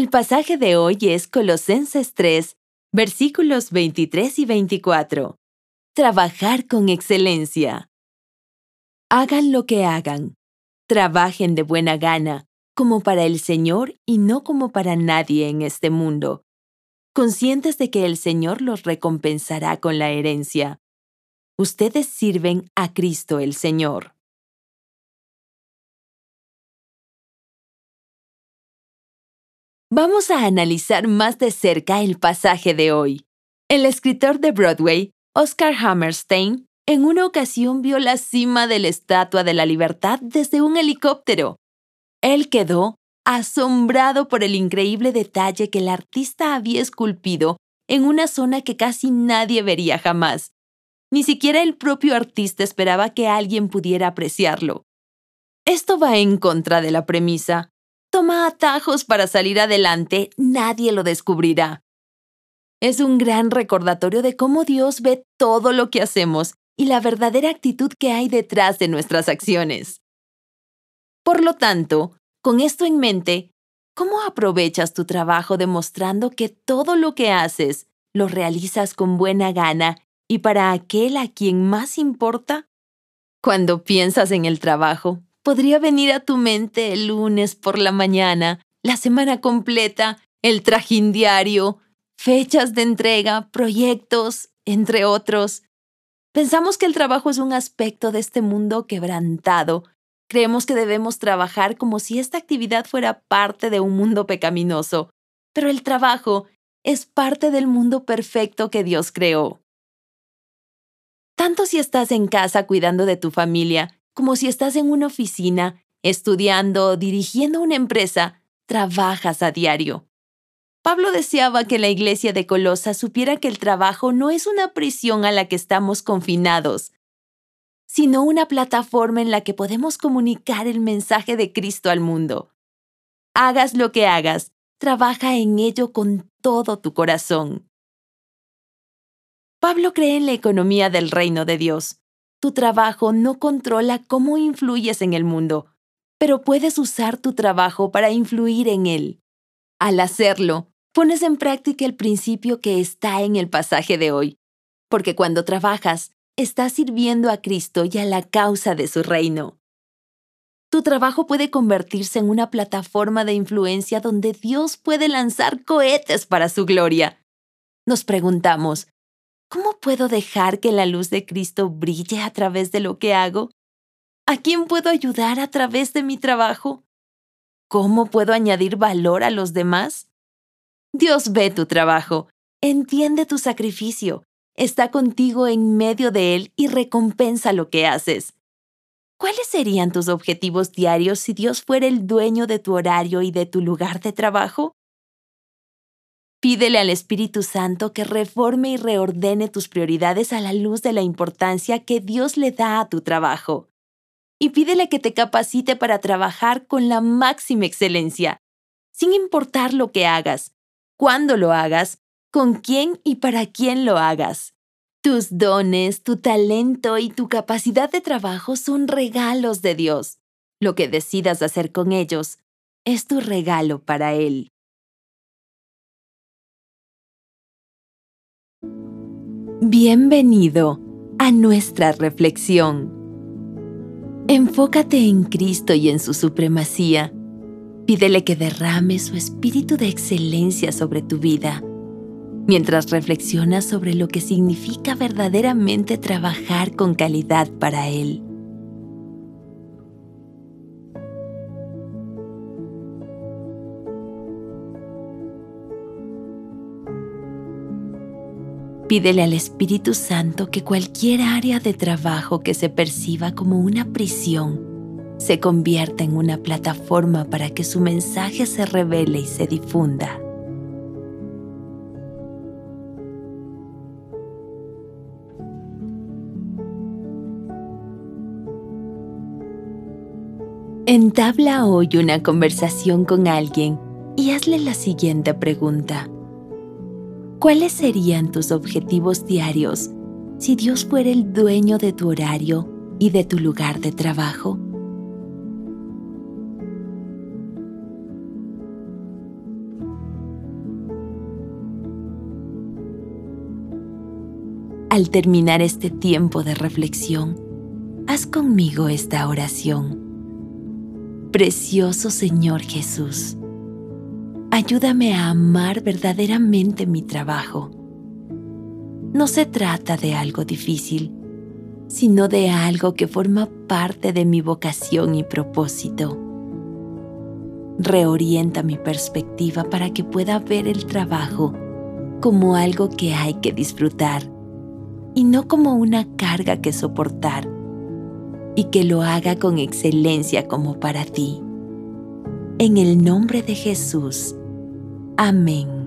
El pasaje de hoy es Colosenses 3, versículos 23 y 24. Trabajar con excelencia. Hagan lo que hagan. Trabajen de buena gana, como para el Señor y no como para nadie en este mundo, conscientes de que el Señor los recompensará con la herencia. Ustedes sirven a Cristo el Señor. Vamos a analizar más de cerca el pasaje de hoy. El escritor de Broadway, Oscar Hammerstein, en una ocasión vio la cima de la Estatua de la Libertad desde un helicóptero. Él quedó asombrado por el increíble detalle que el artista había esculpido en una zona que casi nadie vería jamás. Ni siquiera el propio artista esperaba que alguien pudiera apreciarlo. Esto va en contra de la premisa. Toma atajos para salir adelante, nadie lo descubrirá. Es un gran recordatorio de cómo Dios ve todo lo que hacemos y la verdadera actitud que hay detrás de nuestras acciones. Por lo tanto, con esto en mente, ¿cómo aprovechas tu trabajo demostrando que todo lo que haces lo realizas con buena gana y para aquel a quien más importa? Cuando piensas en el trabajo, podría venir a tu mente el lunes por la mañana, la semana completa, el trajín diario, fechas de entrega, proyectos, entre otros. Pensamos que el trabajo es un aspecto de este mundo quebrantado Creemos que debemos trabajar como si esta actividad fuera parte de un mundo pecaminoso, pero el trabajo es parte del mundo perfecto que Dios creó. Tanto si estás en casa cuidando de tu familia, como si estás en una oficina, estudiando, dirigiendo una empresa, trabajas a diario. Pablo deseaba que la iglesia de Colosa supiera que el trabajo no es una prisión a la que estamos confinados, sino una plataforma en la que podemos comunicar el mensaje de Cristo al mundo. Hagas lo que hagas, trabaja en ello con todo tu corazón. Pablo cree en la economía del reino de Dios. Tu trabajo no controla cómo influyes en el mundo, pero puedes usar tu trabajo para influir en él. Al hacerlo, pones en práctica el principio que está en el pasaje de hoy, porque cuando trabajas, estás sirviendo a Cristo y a la causa de su reino. Tu trabajo puede convertirse en una plataforma de influencia donde Dios puede lanzar cohetes para su gloria. Nos preguntamos, ¿cómo puedo dejar que la luz de Cristo brille a través de lo que hago? ¿A quién puedo ayudar a través de mi trabajo? ¿Cómo puedo añadir valor a los demás? Dios ve tu trabajo, entiende tu sacrificio está contigo en medio de él y recompensa lo que haces. ¿Cuáles serían tus objetivos diarios si Dios fuera el dueño de tu horario y de tu lugar de trabajo? Pídele al Espíritu Santo que reforme y reordene tus prioridades a la luz de la importancia que Dios le da a tu trabajo. Y pídele que te capacite para trabajar con la máxima excelencia, sin importar lo que hagas, cuándo lo hagas con quién y para quién lo hagas. Tus dones, tu talento y tu capacidad de trabajo son regalos de Dios. Lo que decidas hacer con ellos es tu regalo para Él. Bienvenido a nuestra reflexión. Enfócate en Cristo y en su supremacía. Pídele que derrame su espíritu de excelencia sobre tu vida mientras reflexionas sobre lo que significa verdaderamente trabajar con calidad para Él. Pídele al Espíritu Santo que cualquier área de trabajo que se perciba como una prisión se convierta en una plataforma para que su mensaje se revele y se difunda. Entabla hoy una conversación con alguien y hazle la siguiente pregunta. ¿Cuáles serían tus objetivos diarios si Dios fuera el dueño de tu horario y de tu lugar de trabajo? Al terminar este tiempo de reflexión, haz conmigo esta oración. Precioso Señor Jesús ayúdame a amar verdaderamente mi trabajo. No se trata de algo difícil, sino de algo que forma parte de mi vocación y propósito. Reorienta mi perspectiva para que pueda ver el trabajo como algo que hay que disfrutar y no como una carga que soportar, y que lo haga con excelencia como para ti. En el nombre de Jesús. Amém.